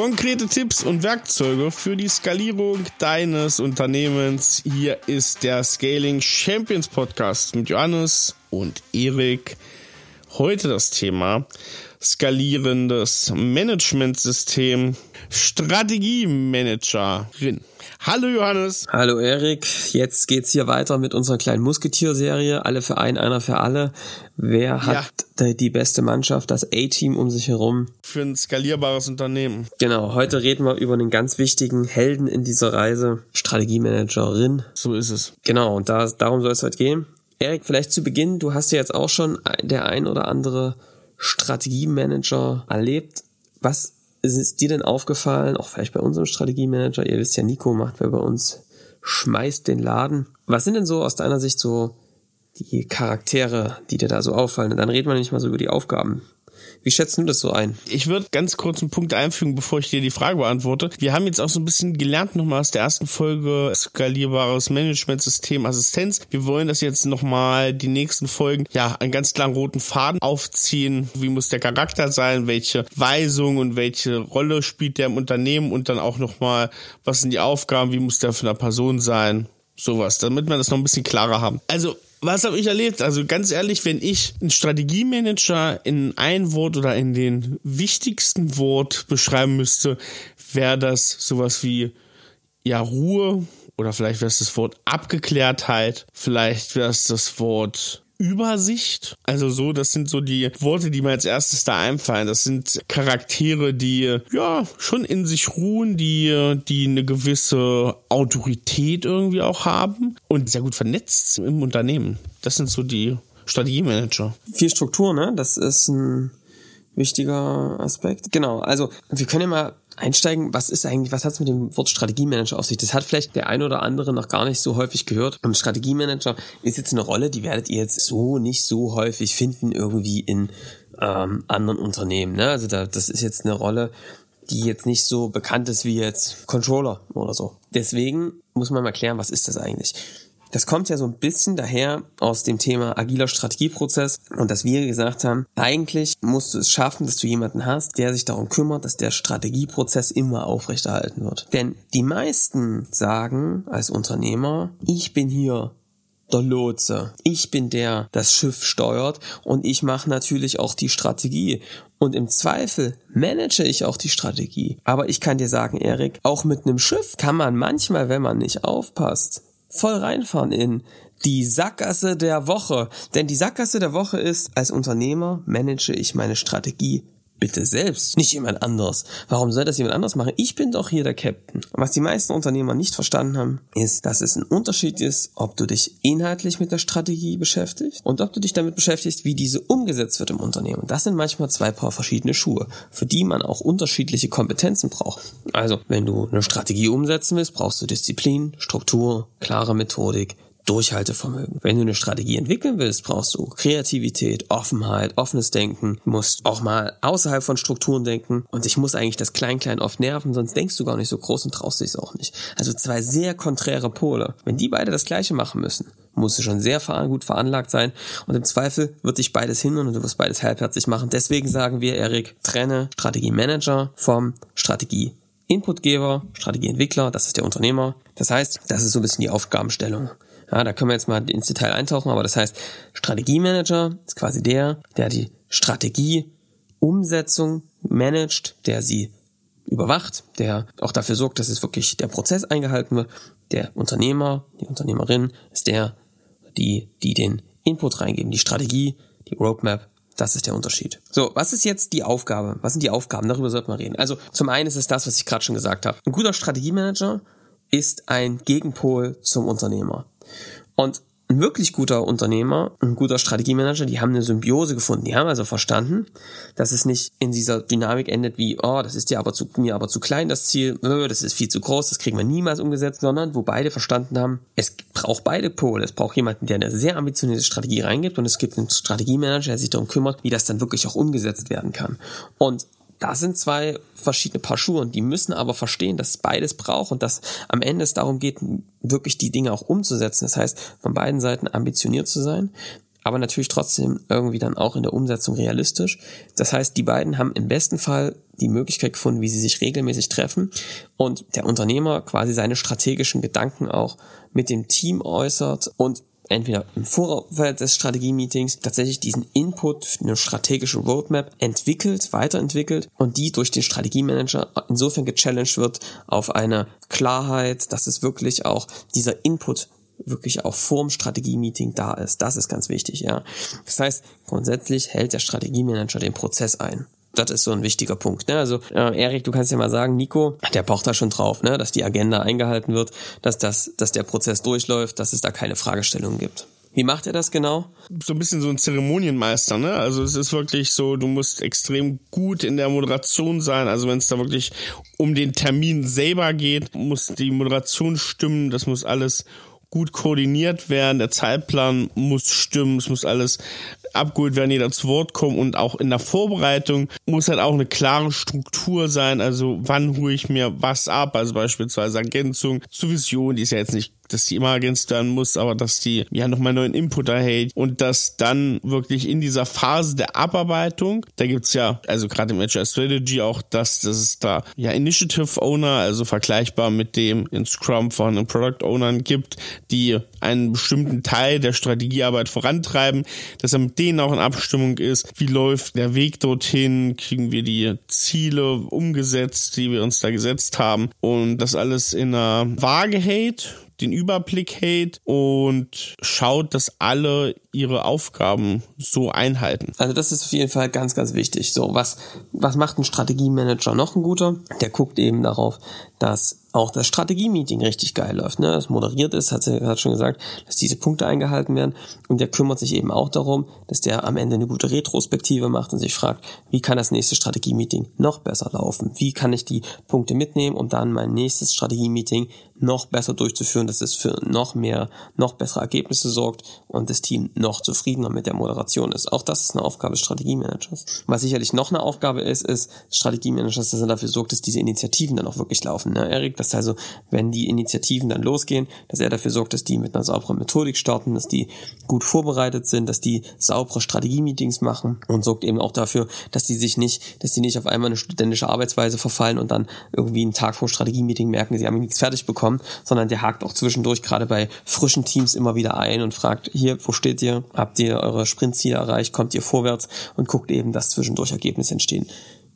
Konkrete Tipps und Werkzeuge für die Skalierung deines Unternehmens. Hier ist der Scaling Champions Podcast mit Johannes und Erik. Heute das Thema skalierendes Managementsystem, Strategiemanagerin. Hallo Johannes. Hallo Erik. Jetzt geht's hier weiter mit unserer kleinen Musketier-Serie. Alle für einen, einer für alle. Wer hat ja. die beste Mannschaft, das A-Team um sich herum? Für ein skalierbares Unternehmen. Genau. Heute reden wir über einen ganz wichtigen Helden in dieser Reise. Strategiemanagerin. So ist es. Genau. Und da, darum soll es heute gehen. Erik, vielleicht zu Beginn. Du hast ja jetzt auch schon der ein oder andere Strategiemanager erlebt. Was ist dir denn aufgefallen, auch vielleicht bei unserem Strategiemanager, ihr wisst ja, Nico macht wer bei uns, schmeißt den Laden. Was sind denn so aus deiner Sicht so die Charaktere, die dir da so auffallen? Dann reden wir nicht mal so über die Aufgaben. Wie schätzt du das so ein? Ich würde ganz kurz einen Punkt einfügen, bevor ich dir die Frage beantworte. Wir haben jetzt auch so ein bisschen gelernt nochmal aus der ersten Folge skalierbares Managementsystem Assistenz. Wir wollen das jetzt nochmal die nächsten Folgen ja einen ganz klaren roten Faden aufziehen. Wie muss der Charakter sein? Welche Weisung und welche Rolle spielt der im Unternehmen? Und dann auch nochmal, was sind die Aufgaben? Wie muss der für eine Person sein? Sowas, damit wir das noch ein bisschen klarer haben. Also was habe ich erlebt? Also ganz ehrlich, wenn ich einen Strategiemanager in ein Wort oder in den wichtigsten Wort beschreiben müsste, wäre das sowas wie ja Ruhe oder vielleicht wäre es das Wort Abgeklärtheit, vielleicht wäre es das Wort Übersicht. Also so, das sind so die Worte, die mir als erstes da einfallen. Das sind Charaktere, die ja schon in sich ruhen, die, die eine gewisse Autorität irgendwie auch haben und sehr gut vernetzt im Unternehmen. Das sind so die Strategiemanager. Viel Struktur, ne? Das ist ein wichtiger Aspekt. Genau, also wir können ja mal einsteigen, was ist eigentlich, was hat es mit dem Wort Strategiemanager auf sich? Das hat vielleicht der ein oder andere noch gar nicht so häufig gehört. Und Strategiemanager ist jetzt eine Rolle, die werdet ihr jetzt so nicht so häufig finden irgendwie in ähm, anderen Unternehmen. Ne? Also da, das ist jetzt eine Rolle, die jetzt nicht so bekannt ist wie jetzt Controller oder so. Deswegen muss man mal klären, was ist das eigentlich? Das kommt ja so ein bisschen daher aus dem Thema agiler Strategieprozess und dass wir gesagt haben, eigentlich musst du es schaffen, dass du jemanden hast, der sich darum kümmert, dass der Strategieprozess immer aufrechterhalten wird. Denn die meisten sagen als Unternehmer, ich bin hier der Lotse. Ich bin der, das Schiff steuert und ich mache natürlich auch die Strategie. Und im Zweifel manage ich auch die Strategie. Aber ich kann dir sagen, Erik, auch mit einem Schiff kann man manchmal, wenn man nicht aufpasst, voll reinfahren in die Sackgasse der Woche. Denn die Sackgasse der Woche ist, als Unternehmer manage ich meine Strategie bitte selbst, nicht jemand anders. Warum soll das jemand anders machen? Ich bin doch hier der Captain. Und was die meisten Unternehmer nicht verstanden haben, ist, dass es ein Unterschied ist, ob du dich inhaltlich mit der Strategie beschäftigst und ob du dich damit beschäftigst, wie diese umgesetzt wird im Unternehmen. Das sind manchmal zwei Paar verschiedene Schuhe, für die man auch unterschiedliche Kompetenzen braucht. Also, wenn du eine Strategie umsetzen willst, brauchst du Disziplin, Struktur, klare Methodik, Durchhaltevermögen. Wenn du eine Strategie entwickeln willst, brauchst du Kreativität, Offenheit, offenes Denken, musst auch mal außerhalb von Strukturen denken und ich muss eigentlich das Klein-Klein oft nerven, sonst denkst du gar nicht so groß und traust dich auch nicht. Also zwei sehr konträre Pole. Wenn die beide das Gleiche machen müssen, musst du schon sehr gut veranlagt sein und im Zweifel wird dich beides hindern und du wirst beides halbherzig machen. Deswegen sagen wir, Erik, trenne Strategiemanager vom Strategie Inputgeber, Strategieentwickler, das ist der Unternehmer. Das heißt, das ist so ein bisschen die Aufgabenstellung. Ja, da können wir jetzt mal ins Detail eintauchen, aber das heißt, Strategiemanager ist quasi der, der die Strategieumsetzung managt, der sie überwacht, der auch dafür sorgt, dass es wirklich der Prozess eingehalten wird. Der Unternehmer, die Unternehmerin ist der, die, die den Input reingeben, die Strategie, die Roadmap, das ist der Unterschied. So, was ist jetzt die Aufgabe? Was sind die Aufgaben? Darüber sollte man reden. Also, zum einen ist es das, was ich gerade schon gesagt habe. Ein guter Strategiemanager ist ein Gegenpol zum Unternehmer. Und ein wirklich guter Unternehmer, ein guter Strategiemanager, die haben eine Symbiose gefunden. Die haben also verstanden, dass es nicht in dieser Dynamik endet wie, oh, das ist dir aber zu, mir aber zu klein, das Ziel, äh, das ist viel zu groß, das kriegen wir niemals umgesetzt, sondern wo beide verstanden haben, es braucht beide Pole. Es braucht jemanden, der eine sehr ambitionierte Strategie reingibt und es gibt einen Strategiemanager, der sich darum kümmert, wie das dann wirklich auch umgesetzt werden kann. Und da sind zwei verschiedene Paar Schuhe und die müssen aber verstehen, dass es beides braucht und dass am Ende es darum geht, wirklich die Dinge auch umzusetzen. Das heißt, von beiden Seiten ambitioniert zu sein, aber natürlich trotzdem irgendwie dann auch in der Umsetzung realistisch. Das heißt, die beiden haben im besten Fall die Möglichkeit gefunden, wie sie sich regelmäßig treffen und der Unternehmer quasi seine strategischen Gedanken auch mit dem Team äußert und entweder im Vorfeld des Strategie-Meetings tatsächlich diesen Input, eine strategische Roadmap entwickelt, weiterentwickelt und die durch den Strategiemanager insofern gechallenged wird auf eine Klarheit, dass es wirklich auch dieser Input wirklich auch vorm Strategie-Meeting da ist. Das ist ganz wichtig, ja. Das heißt, grundsätzlich hält der Strategiemanager den Prozess ein. Das ist so ein wichtiger Punkt. Ne? Also äh, Erik, du kannst ja mal sagen, Nico, der pocht da schon drauf, ne? dass die Agenda eingehalten wird, dass das, dass der Prozess durchläuft, dass es da keine Fragestellungen gibt. Wie macht er das genau? So ein bisschen so ein Zeremonienmeister, ne? Also es ist wirklich so, du musst extrem gut in der Moderation sein. Also wenn es da wirklich um den Termin selber geht, muss die Moderation stimmen, das muss alles gut koordiniert werden, der Zeitplan muss stimmen, es muss alles abgeholt werden, jeder zu Wort kommen und auch in der Vorbereitung muss halt auch eine klare Struktur sein, also wann hole ich mir was ab, also beispielsweise Ergänzung zur Vision, die ist ja jetzt nicht dass die immer ergänzt werden muss, aber dass die ja nochmal neuen Input erhält und dass dann wirklich in dieser Phase der Abarbeitung, da gibt's ja, also gerade im Agile Strategy auch das, dass es da ja Initiative Owner, also vergleichbar mit dem in Scrum vorhandenen Product Ownern gibt, die einen bestimmten Teil der Strategiearbeit vorantreiben, dass er mit denen auch in Abstimmung ist, wie läuft der Weg dorthin, kriegen wir die Ziele umgesetzt, die wir uns da gesetzt haben und das alles in einer Waage hält, den Überblick hält und schaut, dass alle ihre Aufgaben so einhalten. Also das ist auf jeden Fall ganz, ganz wichtig. So, was, was macht ein Strategiemanager noch ein guter? Der guckt eben darauf, dass auch das Strategie-Meeting richtig geil läuft. Ne? Das moderiert ist, hat er hat schon gesagt, dass diese Punkte eingehalten werden. Und der kümmert sich eben auch darum, dass der am Ende eine gute Retrospektive macht und sich fragt, wie kann das nächste Strategie-Meeting noch besser laufen? Wie kann ich die Punkte mitnehmen, um dann mein nächstes Strategie-Meeting noch besser durchzuführen, dass es für noch mehr, noch bessere Ergebnisse sorgt und das Team noch zufriedener mit der Moderation ist. Auch das ist eine Aufgabe des Strategiemanagers. Was sicherlich noch eine Aufgabe ist, ist Strategiemanagers, dass er dafür sorgt, dass diese Initiativen dann auch wirklich laufen. Ne, Erik? Das also, wenn die Initiativen dann losgehen, dass er dafür sorgt, dass die mit einer sauberen Methodik starten, dass die gut vorbereitet sind, dass die saubere Strategie-Meetings machen und sorgt eben auch dafür, dass die sich nicht, dass die nicht auf einmal eine studentische Arbeitsweise verfallen und dann irgendwie einen Tag vor Strategie-Meeting merken, sie haben nichts fertig bekommen, sondern der hakt auch zwischendurch gerade bei frischen Teams immer wieder ein und fragt, hier, wo steht ihr? Habt ihr eure Sprintziele erreicht? Kommt ihr vorwärts? Und guckt eben, dass zwischendurch Ergebnisse entstehen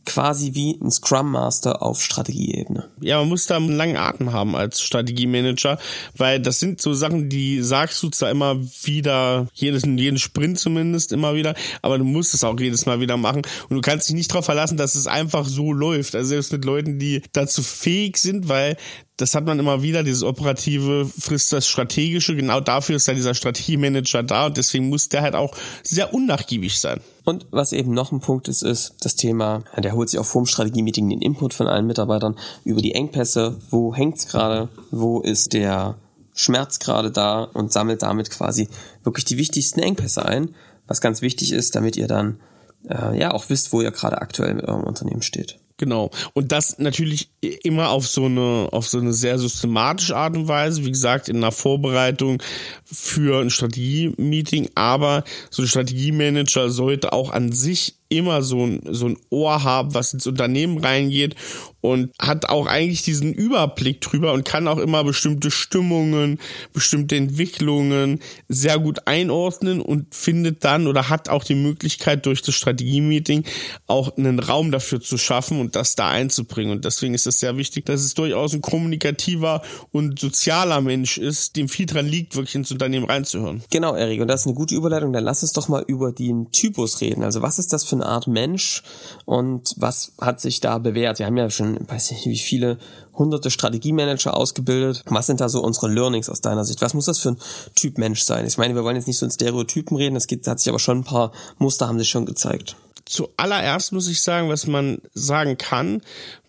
quasi wie ein Scrum Master auf Strategieebene. Ja, man muss da einen langen Atem haben als Strategiemanager, weil das sind so Sachen, die sagst du zwar immer wieder, jedes, jeden Sprint zumindest immer wieder, aber du musst es auch jedes Mal wieder machen und du kannst dich nicht darauf verlassen, dass es einfach so läuft. Also selbst mit Leuten, die dazu fähig sind, weil das hat man immer wieder, dieses operative frisst das strategische, genau dafür ist ja dieser Strategiemanager da und deswegen muss der halt auch sehr unnachgiebig sein. Und was eben noch ein Punkt ist, ist das Thema, der holt sich auch vorm Strategie-Meeting den Input von allen Mitarbeitern über die Engpässe, wo hängt's gerade, wo ist der Schmerz gerade da? Und sammelt damit quasi wirklich die wichtigsten Engpässe ein, was ganz wichtig ist, damit ihr dann äh, ja auch wisst, wo ihr gerade aktuell mit eurem Unternehmen steht. Genau. Und das natürlich immer auf so eine, auf so eine sehr systematische Art und Weise. Wie gesagt, in einer Vorbereitung für ein Strategie-Meeting. Aber so ein Strategiemanager sollte auch an sich immer so ein, so ein Ohr haben, was ins Unternehmen reingeht und hat auch eigentlich diesen Überblick drüber und kann auch immer bestimmte Stimmungen, bestimmte Entwicklungen sehr gut einordnen und findet dann oder hat auch die Möglichkeit durch das Strategie-Meeting auch einen Raum dafür zu schaffen und das da einzubringen. Und deswegen ist es sehr wichtig, dass es durchaus ein kommunikativer und sozialer Mensch ist, dem viel dran liegt, wirklich ins Unternehmen reinzuhören. Genau, Erik, und das ist eine gute Überleitung. Dann lass uns doch mal über den Typus reden. Also was ist das für Art Mensch und was hat sich da bewährt? Wir haben ja schon, weiß nicht, wie viele hunderte Strategiemanager ausgebildet. Was sind da so unsere Learnings aus deiner Sicht? Was muss das für ein Typ Mensch sein? Ich meine, wir wollen jetzt nicht so in Stereotypen reden, es hat sich aber schon ein paar Muster haben sich schon gezeigt. Zuallererst muss ich sagen, was man sagen kann,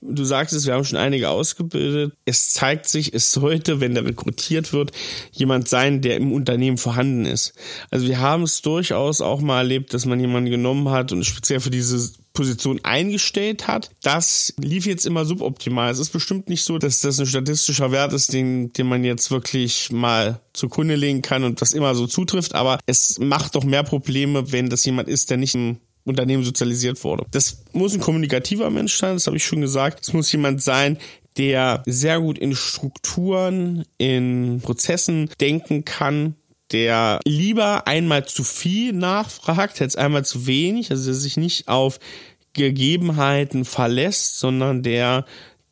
du sagst es, wir haben schon einige ausgebildet. Es zeigt sich, es sollte, wenn der rekrutiert wird, jemand sein, der im Unternehmen vorhanden ist. Also wir haben es durchaus auch mal erlebt, dass man jemanden genommen hat und speziell für diese Position eingestellt hat. Das lief jetzt immer suboptimal. Es ist bestimmt nicht so, dass das ein statistischer Wert ist, den, den man jetzt wirklich mal zur Kunde legen kann und das immer so zutrifft. Aber es macht doch mehr Probleme, wenn das jemand ist, der nicht im Unternehmen sozialisiert wurde. Das muss ein kommunikativer Mensch sein, das habe ich schon gesagt. Es muss jemand sein, der sehr gut in Strukturen, in Prozessen denken kann, der lieber einmal zu viel nachfragt als einmal zu wenig, also der sich nicht auf Gegebenheiten verlässt, sondern der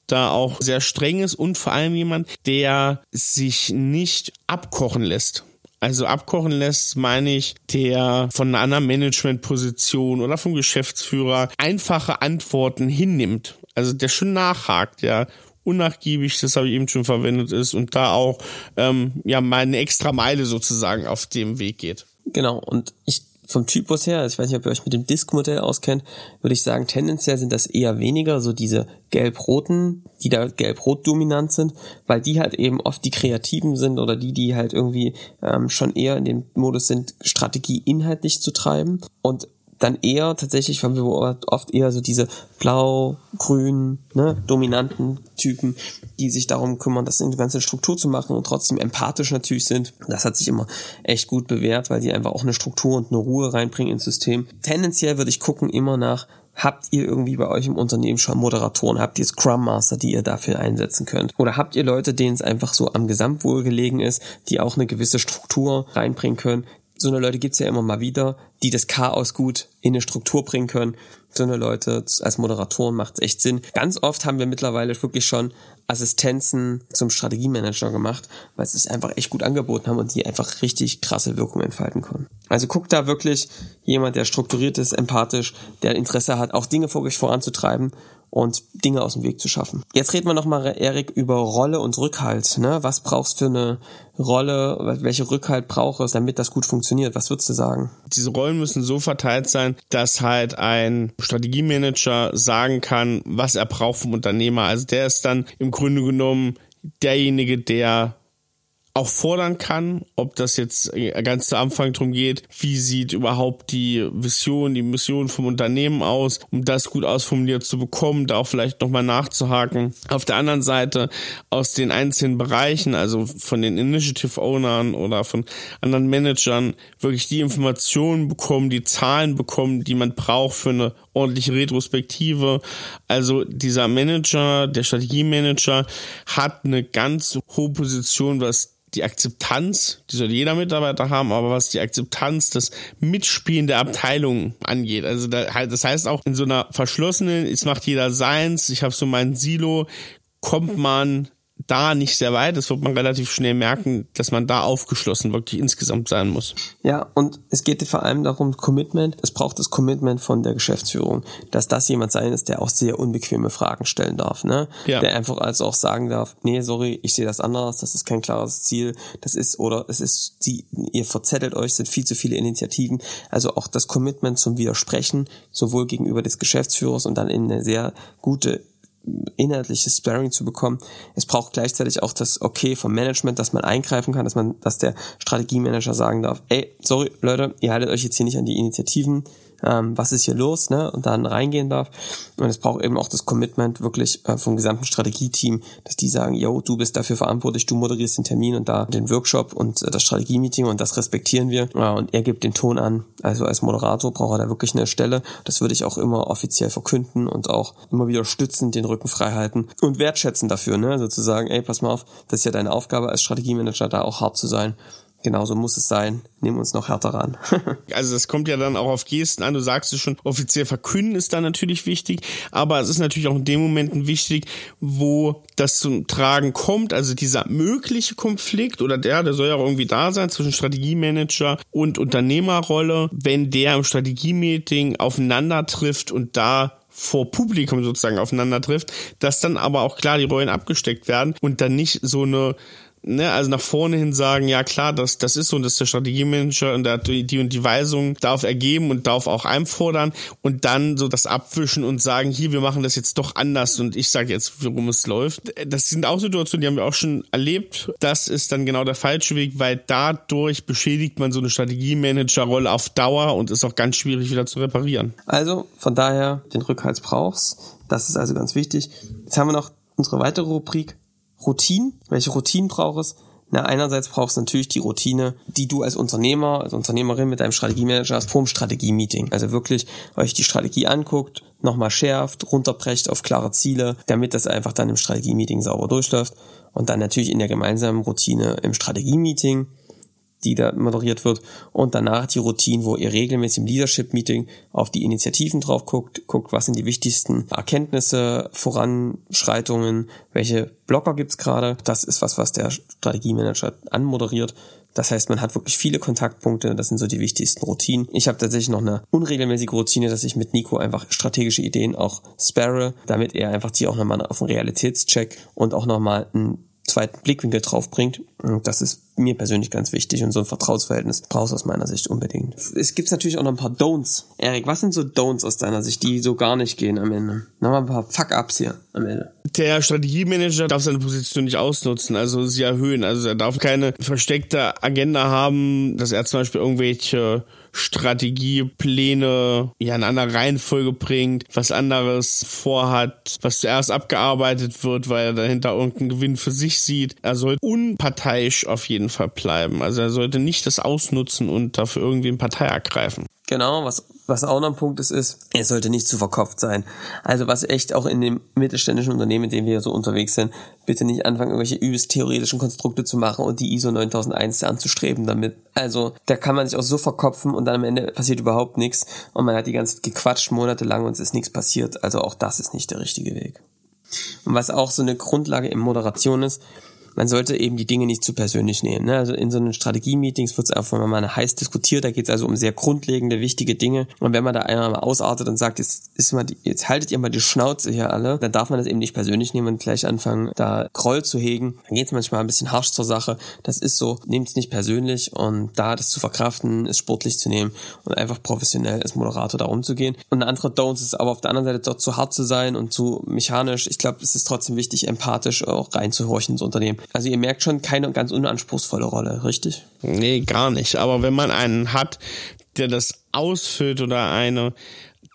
da auch sehr streng ist und vor allem jemand, der sich nicht abkochen lässt. Also abkochen lässt, meine ich, der von einer anderen Managementposition oder vom Geschäftsführer einfache Antworten hinnimmt. Also der schon nachhakt, ja, unnachgiebig, das habe ich eben schon verwendet ist und da auch ähm, ja mal eine extra Meile sozusagen auf dem Weg geht. Genau, und ich vom Typus her, ich weiß nicht, ob ihr euch mit dem Disk-Modell auskennt, würde ich sagen, tendenziell sind das eher weniger so diese gelb-roten, die da gelb-rot dominant sind, weil die halt eben oft die Kreativen sind oder die, die halt irgendwie ähm, schon eher in dem Modus sind, Strategie inhaltlich zu treiben. Und dann eher tatsächlich, weil wir oft eher so diese blau, grün, ne, dominanten Typen, die sich darum kümmern, das in die ganze Struktur zu machen und trotzdem empathisch natürlich sind. Das hat sich immer echt gut bewährt, weil die einfach auch eine Struktur und eine Ruhe reinbringen ins System. Tendenziell würde ich gucken immer nach, Habt ihr irgendwie bei euch im Unternehmen schon Moderatoren? Habt ihr Scrum Master, die ihr dafür einsetzen könnt? Oder habt ihr Leute, denen es einfach so am Gesamtwohl gelegen ist, die auch eine gewisse Struktur reinbringen können, so eine Leute gibt's ja immer mal wieder, die das Chaos gut in eine Struktur bringen können. So eine Leute als Moderatoren macht's echt Sinn. Ganz oft haben wir mittlerweile wirklich schon Assistenzen zum Strategiemanager gemacht, weil sie es einfach echt gut angeboten haben und die einfach richtig krasse Wirkung entfalten können. Also guckt da wirklich jemand, der strukturiert ist, empathisch, der Interesse hat, auch Dinge vor euch voranzutreiben und Dinge aus dem Weg zu schaffen. Jetzt reden wir nochmal, Erik, über Rolle und Rückhalt. Ne? Was brauchst du für eine Rolle? Welche Rückhalt braucht es, damit das gut funktioniert? Was würdest du sagen? Diese Rollen müssen so verteilt sein, dass halt ein Strategiemanager sagen kann, was er braucht vom Unternehmer. Also der ist dann im Grunde genommen derjenige, der auch fordern kann, ob das jetzt ganz zu Anfang drum geht, wie sieht überhaupt die Vision, die Mission vom Unternehmen aus, um das gut ausformuliert zu bekommen, da auch vielleicht nochmal nachzuhaken. Auf der anderen Seite aus den einzelnen Bereichen, also von den Initiative Ownern oder von anderen Managern, wirklich die Informationen bekommen, die Zahlen bekommen, die man braucht für eine ordentliche Retrospektive. Also dieser Manager, der Strategiemanager hat eine ganz hohe Position, was die Akzeptanz, die soll jeder Mitarbeiter haben, aber was die Akzeptanz des Mitspielen der Abteilung angeht. Also da, das heißt auch in so einer verschlossenen, es macht jeder seins, ich habe so mein Silo, kommt man da nicht sehr weit. Das wird man relativ schnell merken, dass man da aufgeschlossen wirklich insgesamt sein muss. Ja, und es geht vor allem darum, Commitment. Es braucht das Commitment von der Geschäftsführung, dass das jemand sein ist, der auch sehr unbequeme Fragen stellen darf, ne? Ja. Der einfach also auch sagen darf, nee, sorry, ich sehe das anders, das ist kein klares Ziel, das ist, oder es ist, die, ihr verzettelt euch, sind viel zu viele Initiativen. Also auch das Commitment zum Widersprechen, sowohl gegenüber des Geschäftsführers und dann in eine sehr gute inhaltliches Sparring zu bekommen. Es braucht gleichzeitig auch das Okay vom Management, dass man eingreifen kann, dass man, dass der Strategiemanager sagen darf, ey, sorry, Leute, ihr haltet euch jetzt hier nicht an die Initiativen, ähm, was ist hier los, ne, und dann reingehen darf. Und es braucht eben auch das Commitment wirklich äh, vom gesamten Strategieteam, dass die sagen, yo, du bist dafür verantwortlich, du moderierst den Termin und da den Workshop und äh, das Strategiemeeting und das respektieren wir. Ja, und er gibt den Ton an. Also als Moderator braucht er da wirklich eine Stelle. Das würde ich auch immer offiziell verkünden und auch immer wieder stützen, den Rücken frei halten und wertschätzen dafür, ne, also zu sagen, ey, pass mal auf, das ist ja deine Aufgabe als Strategiemanager, da auch hart zu sein Genauso muss es sein. Nehmen uns noch härter ran. also das kommt ja dann auch auf Gesten an. Du sagst es schon, offiziell verkünden ist da natürlich wichtig, aber es ist natürlich auch in dem Momenten wichtig, wo das zum Tragen kommt, also dieser mögliche Konflikt oder der, der soll ja auch irgendwie da sein zwischen Strategiemanager und Unternehmerrolle, wenn der im Strategiemeeting aufeinander trifft und da vor Publikum sozusagen aufeinander trifft, dass dann aber auch klar die Rollen abgesteckt werden und dann nicht so eine ne, also nach vorne hin sagen, ja klar, das, das ist so und das ist der Strategiemanager und der hat die und die Weisung darf ergeben und darf auch einfordern und dann so das abwischen und sagen, hier, wir machen das jetzt doch anders und ich sage jetzt, worum es läuft. Das sind auch Situationen, die haben wir auch schon erlebt. Das ist dann genau der falsche Weg, weil dadurch beschädigt man so eine Strategiemanager-Rolle auf Dauer und ist auch ganz schwierig wieder zu reparieren. Also von daher den Rückhalt brauchst. Das ist also ganz wichtig. Jetzt haben wir noch unsere weitere Rubrik Routinen. Welche Routinen braucht es? Na, einerseits brauchst du natürlich die Routine, die du als Unternehmer, als Unternehmerin mit deinem Strategiemanager hast, vorm Strategie-Meeting. Also wirklich euch die Strategie anguckt, nochmal schärft, runterbrecht auf klare Ziele, damit das einfach dann im Strategie-Meeting sauber durchläuft. Und dann natürlich in der gemeinsamen Routine im Strategie-Meeting die da moderiert wird und danach die Routine, wo ihr regelmäßig im Leadership-Meeting auf die Initiativen drauf guckt, guckt, was sind die wichtigsten Erkenntnisse, Voranschreitungen, welche Blocker gibt's gerade. Das ist was, was der Strategiemanager anmoderiert. Das heißt, man hat wirklich viele Kontaktpunkte, das sind so die wichtigsten Routinen. Ich habe tatsächlich noch eine unregelmäßige Routine, dass ich mit Nico einfach strategische Ideen auch sparre, damit er einfach die auch nochmal auf einen Realitätscheck und auch nochmal einen zweiten Blickwinkel drauf bringt. Das ist mir persönlich ganz wichtig und so ein Vertrauensverhältnis brauchst aus meiner Sicht unbedingt. Es gibt natürlich auch noch ein paar Don'ts. Erik, was sind so Don'ts aus deiner Sicht, die so gar nicht gehen am Ende? Nochmal ein paar Fuck-Ups hier am Ende. Der Strategiemanager darf seine Position nicht ausnutzen, also sie erhöhen. Also er darf keine versteckte Agenda haben, dass er zum Beispiel irgendwelche Strategiepläne ja in einer Reihenfolge bringt, was anderes vorhat, was zuerst abgearbeitet wird, weil er dahinter irgendeinen Gewinn für sich sieht. Er soll unparteiisch auf jeden Fall bleiben. Also er sollte nicht das ausnutzen und dafür irgendwie eine Partei ergreifen. Genau, was, was auch noch ein Punkt ist, ist, er sollte nicht zu verkopft sein. Also was echt auch in dem mittelständischen Unternehmen, in dem wir so unterwegs sind, bitte nicht anfangen, irgendwelche übelst theoretischen Konstrukte zu machen und die ISO 9001 anzustreben damit. Also da kann man sich auch so verkopfen und dann am Ende passiert überhaupt nichts und man hat die ganze Zeit gequatscht monatelang und es ist nichts passiert. Also auch das ist nicht der richtige Weg. Und was auch so eine Grundlage in Moderation ist, man sollte eben die Dinge nicht zu persönlich nehmen. Ne? Also in so einen Strategie-Meetings wird es einfach mal heiß diskutiert, da geht es also um sehr grundlegende, wichtige Dinge. Und wenn man da einmal mal ausartet und sagt, jetzt, ist mal die, jetzt haltet ihr mal die Schnauze hier alle, dann darf man das eben nicht persönlich nehmen und gleich anfangen, da Groll zu hegen. Dann geht es manchmal ein bisschen harsch zur Sache. Das ist so, nehmt es nicht persönlich und da das zu verkraften, ist sportlich zu nehmen und einfach professionell als Moderator da umzugehen. Und eine andere Don'ts ist aber auf der anderen Seite dort zu hart zu sein und zu mechanisch. Ich glaube, es ist trotzdem wichtig, empathisch auch reinzuhorchen ins Unternehmen. Also ihr merkt schon keine ganz unanspruchsvolle Rolle, richtig? Nee, gar nicht. Aber wenn man einen hat, der das ausfüllt oder eine,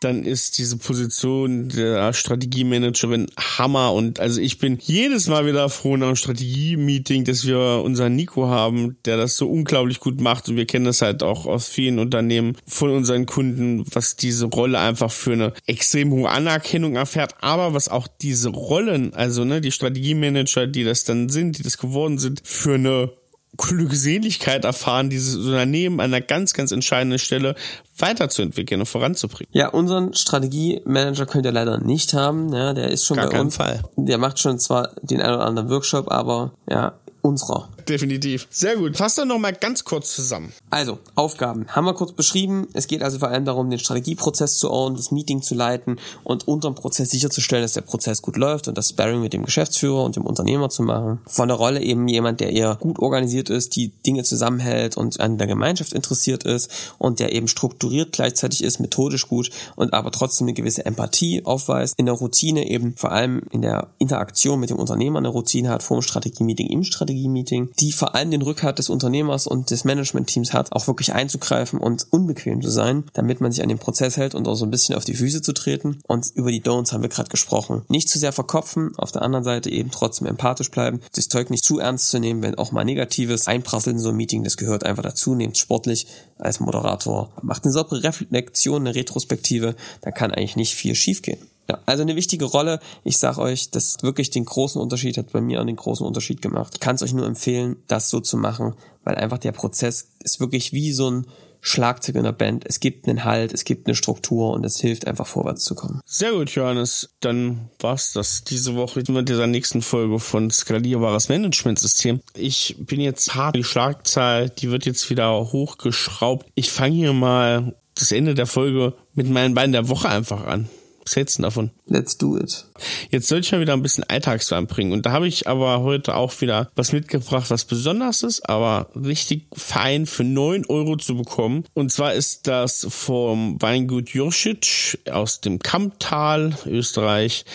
dann ist diese Position der Strategiemanagerin Hammer. Und also ich bin jedes Mal wieder froh nach einem Strategie-Meeting, dass wir unseren Nico haben, der das so unglaublich gut macht. Und wir kennen das halt auch aus vielen Unternehmen von unseren Kunden, was diese Rolle einfach für eine extrem hohe Anerkennung erfährt. Aber was auch diese Rollen, also ne, die Strategiemanager, die das dann sind, die das geworden sind, für eine Glückseligkeit erfahren, dieses Unternehmen an einer ganz, ganz entscheidenden Stelle weiterzuentwickeln und voranzubringen. Ja, unseren Strategiemanager könnt ihr leider nicht haben. Ja, der ist schon Gar bei uns. Fall. Der macht schon zwar den einen oder anderen Workshop, aber ja, unserer. Definitiv. Sehr gut. Fass doch noch mal ganz kurz zusammen. Also, Aufgaben haben wir kurz beschrieben. Es geht also vor allem darum, den Strategieprozess zu ordnen, das Meeting zu leiten und unterm Prozess sicherzustellen, dass der Prozess gut läuft und das Sparring mit dem Geschäftsführer und dem Unternehmer zu machen. Von der Rolle eben jemand, der eher gut organisiert ist, die Dinge zusammenhält und an der Gemeinschaft interessiert ist und der eben strukturiert gleichzeitig ist, methodisch gut und aber trotzdem eine gewisse Empathie aufweist. In der Routine eben vor allem in der Interaktion mit dem Unternehmer eine Routine hat, vor dem Strategie-Meeting, im Strategie-Meeting die vor allem den Rückhalt des Unternehmers und des Managementteams hat, auch wirklich einzugreifen und unbequem zu sein, damit man sich an den Prozess hält und auch so ein bisschen auf die Füße zu treten. Und über die Don'ts haben wir gerade gesprochen. Nicht zu sehr verkopfen, auf der anderen Seite eben trotzdem empathisch bleiben, das Zeug nicht zu ernst zu nehmen, wenn auch mal Negatives einprasselt in so ein Meeting, das gehört einfach dazu, nehmt sportlich als Moderator, macht eine saubere Reflexion, eine Retrospektive, da kann eigentlich nicht viel schiefgehen. Ja, also eine wichtige Rolle. Ich sag euch, das wirklich den großen Unterschied hat bei mir auch den großen Unterschied gemacht. Ich kann es euch nur empfehlen, das so zu machen, weil einfach der Prozess ist wirklich wie so ein Schlagzeug in der Band. Es gibt einen Halt, es gibt eine Struktur und es hilft einfach vorwärts zu kommen. Sehr gut, Johannes. Dann war's das diese Woche mit dieser nächsten Folge von Skalierbares Managementsystem. Ich bin jetzt hart. Die Schlagzahl, die wird jetzt wieder hochgeschraubt. Ich fange hier mal das Ende der Folge mit meinen Beinen der Woche einfach an. Was hältst du davon? Let's do it. Jetzt soll ich mal wieder ein bisschen Alltagswein bringen. Und da habe ich aber heute auch wieder was mitgebracht, was besonders ist, aber richtig fein für neun Euro zu bekommen. Und zwar ist das vom Weingut Jurschitsch aus dem Kammtal, Österreich,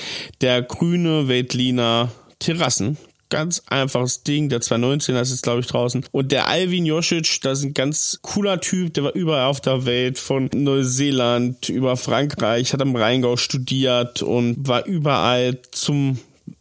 der grüne Veltliner Terrassen ganz einfaches Ding. Der 219 ist jetzt, glaube ich, draußen. Und der Alvin Josic, das ist ein ganz cooler Typ, der war überall auf der Welt, von Neuseeland über Frankreich, hat am Rheingau studiert und war überall zum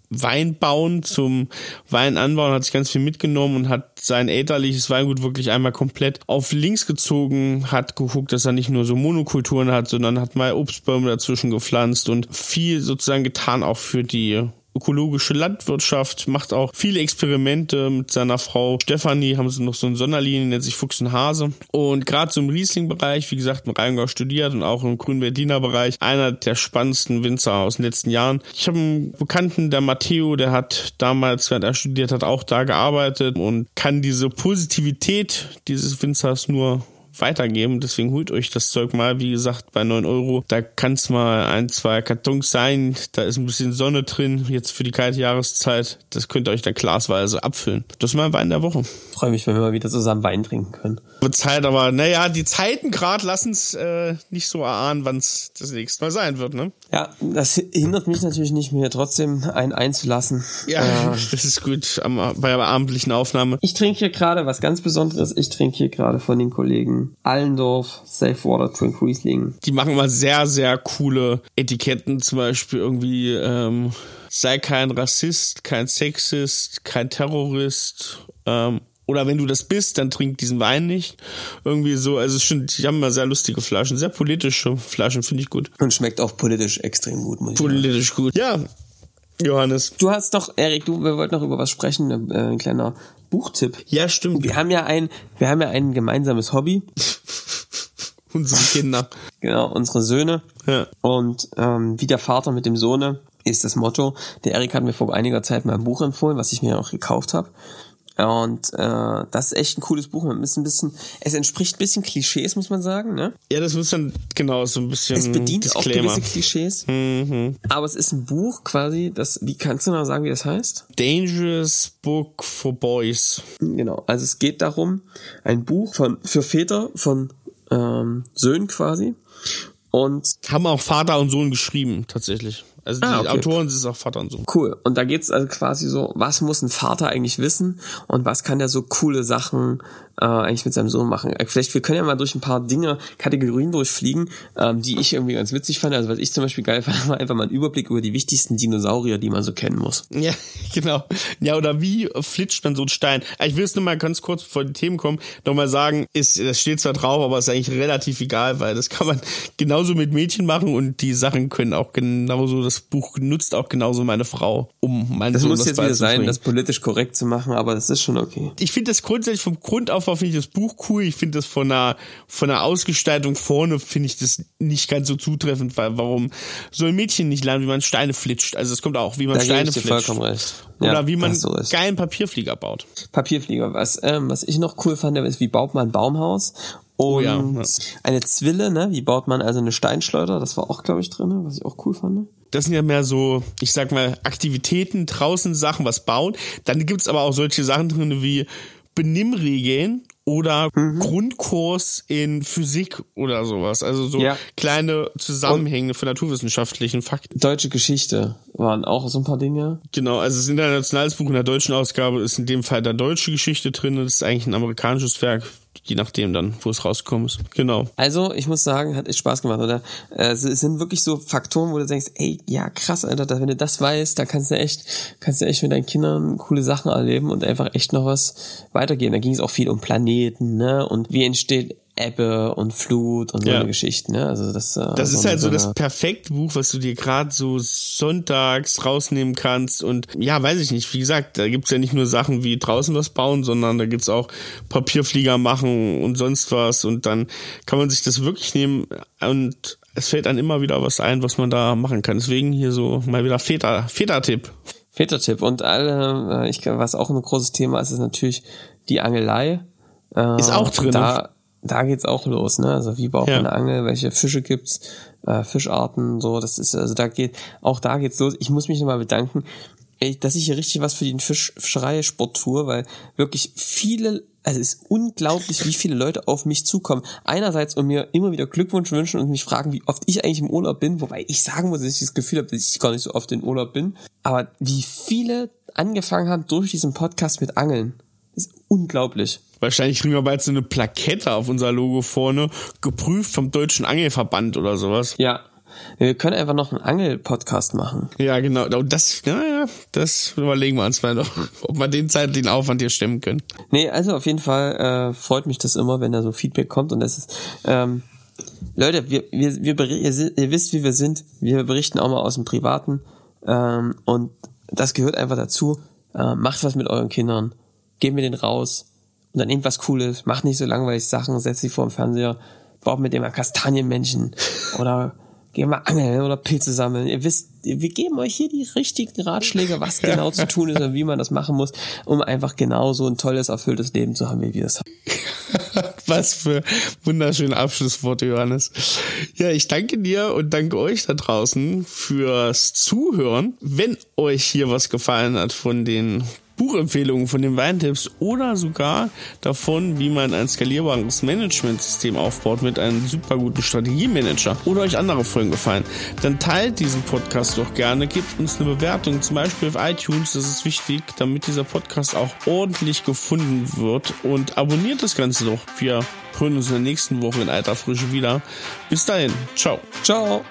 Weinbauen, zum Weinanbauen, hat sich ganz viel mitgenommen und hat sein elterliches Weingut wirklich einmal komplett auf links gezogen, hat geguckt, dass er nicht nur so Monokulturen hat, sondern hat mal Obstbäume dazwischen gepflanzt und viel sozusagen getan auch für die ökologische Landwirtschaft, macht auch viele Experimente mit seiner Frau Stefanie, haben sie noch so ein Sonderlinien, nennt sich Fuchs und Hase. Und gerade so im Riesling-Bereich, wie gesagt, im Rheingau studiert und auch im Grünberliner Bereich, einer der spannendsten Winzer aus den letzten Jahren. Ich habe einen Bekannten, der Matteo, der hat damals, während er studiert hat, auch da gearbeitet und kann diese Positivität dieses Winzers nur weitergeben. Deswegen holt euch das Zeug mal. Wie gesagt, bei neun Euro. Da kann es mal ein, zwei Kartons sein. Da ist ein bisschen Sonne drin. Jetzt für die kalte Jahreszeit. Das könnt ihr euch dann glasweise abfüllen. Das ist mein Wein der Woche. Freue mich, wenn wir mal wieder zusammen Wein trinken können. Wird Zeit, aber naja, die Zeiten gerade lassen es äh, nicht so erahnen, wann es das nächste Mal sein wird, ne? Ja, das hindert mich natürlich nicht mehr, trotzdem einen einzulassen. Ja, äh, das ist gut am, bei der abendlichen Aufnahme. Ich trinke hier gerade was ganz Besonderes. Ich trinke hier gerade von den Kollegen Allendorf Safe Water Drink Riesling. Die machen mal sehr, sehr coole Etiketten, zum Beispiel irgendwie ähm, sei kein Rassist, kein Sexist, kein Terrorist. Ähm, oder wenn du das bist, dann trink diesen Wein nicht. Irgendwie so, also schon, die haben mal sehr lustige Flaschen, sehr politische Flaschen, finde ich gut. Und schmeckt auch politisch extrem gut, muss ich Politisch sagen. gut, ja. Johannes. Du hast doch, Erik, du, wir wollten noch über was sprechen, äh, ein kleiner Buchtipp. Ja, stimmt. Wir haben ja ein, wir haben ja ein gemeinsames Hobby. unsere Kinder. Genau, unsere Söhne. Ja. Und ähm, wie der Vater mit dem Sohne ist das Motto. Der Erik hat mir vor einiger Zeit mal ein Buch empfohlen, was ich mir auch gekauft habe. Und äh, das ist echt ein cooles Buch. Man ist ein bisschen, es entspricht ein bisschen Klischees, muss man sagen, ne? Ja, das muss dann genau so ein bisschen. Es bedient Disclaimer. auch gewisse Klischees. Mhm. Aber es ist ein Buch quasi, das, wie kannst du noch sagen, wie das heißt? Dangerous Book for Boys. Genau. Also es geht darum, ein Buch von für Väter von ähm, Söhnen quasi. Und haben auch Vater und Sohn geschrieben, tatsächlich. Also die ah, okay. Autoren sind auch Vater und Sohn. Cool. Und da geht's also quasi so, was muss ein Vater eigentlich wissen und was kann der so coole Sachen äh, eigentlich mit seinem Sohn machen. Äh, vielleicht, wir können ja mal durch ein paar Dinge, Kategorien durchfliegen, ähm, die ich irgendwie ganz witzig fand. Also was ich zum Beispiel geil fand, war einfach mal ein Überblick über die wichtigsten Dinosaurier, die man so kennen muss. Ja, genau. Ja, oder wie flitscht man so ein Stein? Ah, ich will es nur mal ganz kurz vor die Themen kommen, nochmal sagen, ist, das steht zwar drauf, aber ist eigentlich relativ egal, weil das kann man genauso mit Mädchen machen und die Sachen können auch genauso, das Buch nutzt auch genauso meine Frau, um mein Das Sohn muss jetzt wieder sein, das politisch korrekt zu machen, aber das ist schon okay. Ich finde das grundsätzlich vom Grund auf finde ich das Buch cool. Ich finde das von der, von der Ausgestaltung vorne finde ich das nicht ganz so zutreffend, weil warum soll ein Mädchen nicht lernen, wie man Steine flitscht? Also es kommt auch, wie man da Steine flitscht. Vollkommen recht. Oder ja, wie man geilen Papierflieger baut. Papierflieger. Was, ähm, was ich noch cool fand, ist, wie baut man ein Baumhaus? Und oh ja, ja. eine Zwille, ne? Wie baut man also eine Steinschleuder? Das war auch, glaube ich, drin, was ich auch cool fand. Das sind ja mehr so, ich sag mal, Aktivitäten, draußen Sachen, was bauen. Dann gibt's aber auch solche Sachen drin wie Benimmregeln oder mhm. Grundkurs in Physik oder sowas. Also so ja. kleine Zusammenhänge von naturwissenschaftlichen Fakten. Deutsche Geschichte waren auch so ein paar Dinge. Genau, also das internationales Buch in der deutschen Ausgabe ist in dem Fall da deutsche Geschichte drin. Das ist eigentlich ein amerikanisches Werk je nachdem dann, wo es rausgekommen ist. Genau. Also, ich muss sagen, hat echt Spaß gemacht, oder? Äh, es sind wirklich so Faktoren, wo du denkst, ey, ja, krass, Alter, wenn du das weißt, da kannst du echt, kannst du echt mit deinen Kindern coole Sachen erleben und einfach echt noch was weitergehen. Da ging es auch viel um Planeten, ne? Und wie entsteht Ebbe und Flut und so ja. eine Geschichte, ne? Also das, äh, das ist halt so das perfekte Buch, was du dir gerade so sonntags rausnehmen kannst. Und ja, weiß ich nicht, wie gesagt, da gibt's ja nicht nur Sachen wie draußen was bauen, sondern da gibt's auch Papierflieger machen und sonst was. Und dann kann man sich das wirklich nehmen und es fällt dann immer wieder was ein, was man da machen kann. Deswegen hier so mal wieder Väter, Väter-Tipp. Väter-Tipp. Und alle, äh, ich was auch ein großes Thema ist, ist natürlich die Angelei. Äh, ist auch drin. Da da geht's auch los, ne? Also wie baut man eine Angel, welche Fische gibt's, äh, Fischarten, so, das ist, also da geht, auch da geht's los. Ich muss mich nochmal bedanken, ey, dass ich hier richtig was für den Fisch, Fischerei-Sport tue, weil wirklich viele, also es ist unglaublich, wie viele Leute auf mich zukommen. Einerseits und mir immer wieder Glückwunsch wünschen und mich fragen, wie oft ich eigentlich im Urlaub bin, wobei ich sagen muss, dass ich das Gefühl habe, dass ich gar nicht so oft im Urlaub bin. Aber wie viele angefangen haben durch diesen Podcast mit Angeln. Ist unglaublich. Wahrscheinlich kriegen wir bald so eine Plakette auf unser Logo vorne, geprüft vom Deutschen Angelverband oder sowas. Ja. Wir können einfach noch einen Angel-Podcast machen. Ja, genau. Das, ja, das überlegen wir uns mal noch, ob wir den zeitlichen Aufwand hier stemmen können. Nee, also auf jeden Fall äh, freut mich das immer, wenn da so Feedback kommt und das ist, ähm, Leute, wir, wir, wir ihr, ihr wisst, wie wir sind. Wir berichten auch mal aus dem Privaten ähm, und das gehört einfach dazu. Äh, macht was mit euren Kindern. Geht mit denen raus. Und dann irgendwas Cooles. Macht nicht so langweilig Sachen. Setzt sie vor dem Fernseher. Baut mit dem mal Kastanienmännchen. Oder gehen mal angeln oder Pilze sammeln. Ihr wisst, wir geben euch hier die richtigen Ratschläge, was genau zu tun ist und wie man das machen muss, um einfach genau so ein tolles, erfülltes Leben zu haben, wie wir es haben. Was für wunderschöne Abschlussworte, Johannes. Ja, ich danke dir und danke euch da draußen fürs Zuhören. Wenn euch hier was gefallen hat von den Buchempfehlungen von den Weintipps oder sogar davon, wie man ein skalierbares Managementsystem aufbaut mit einem super guten Strategiemanager oder euch andere Folgen gefallen, dann teilt diesen Podcast doch gerne, gebt uns eine Bewertung, zum Beispiel auf iTunes, das ist wichtig, damit dieser Podcast auch ordentlich gefunden wird und abonniert das Ganze doch. Wir hören uns in der nächsten Woche in alter Frische wieder. Bis dahin, ciao. Ciao.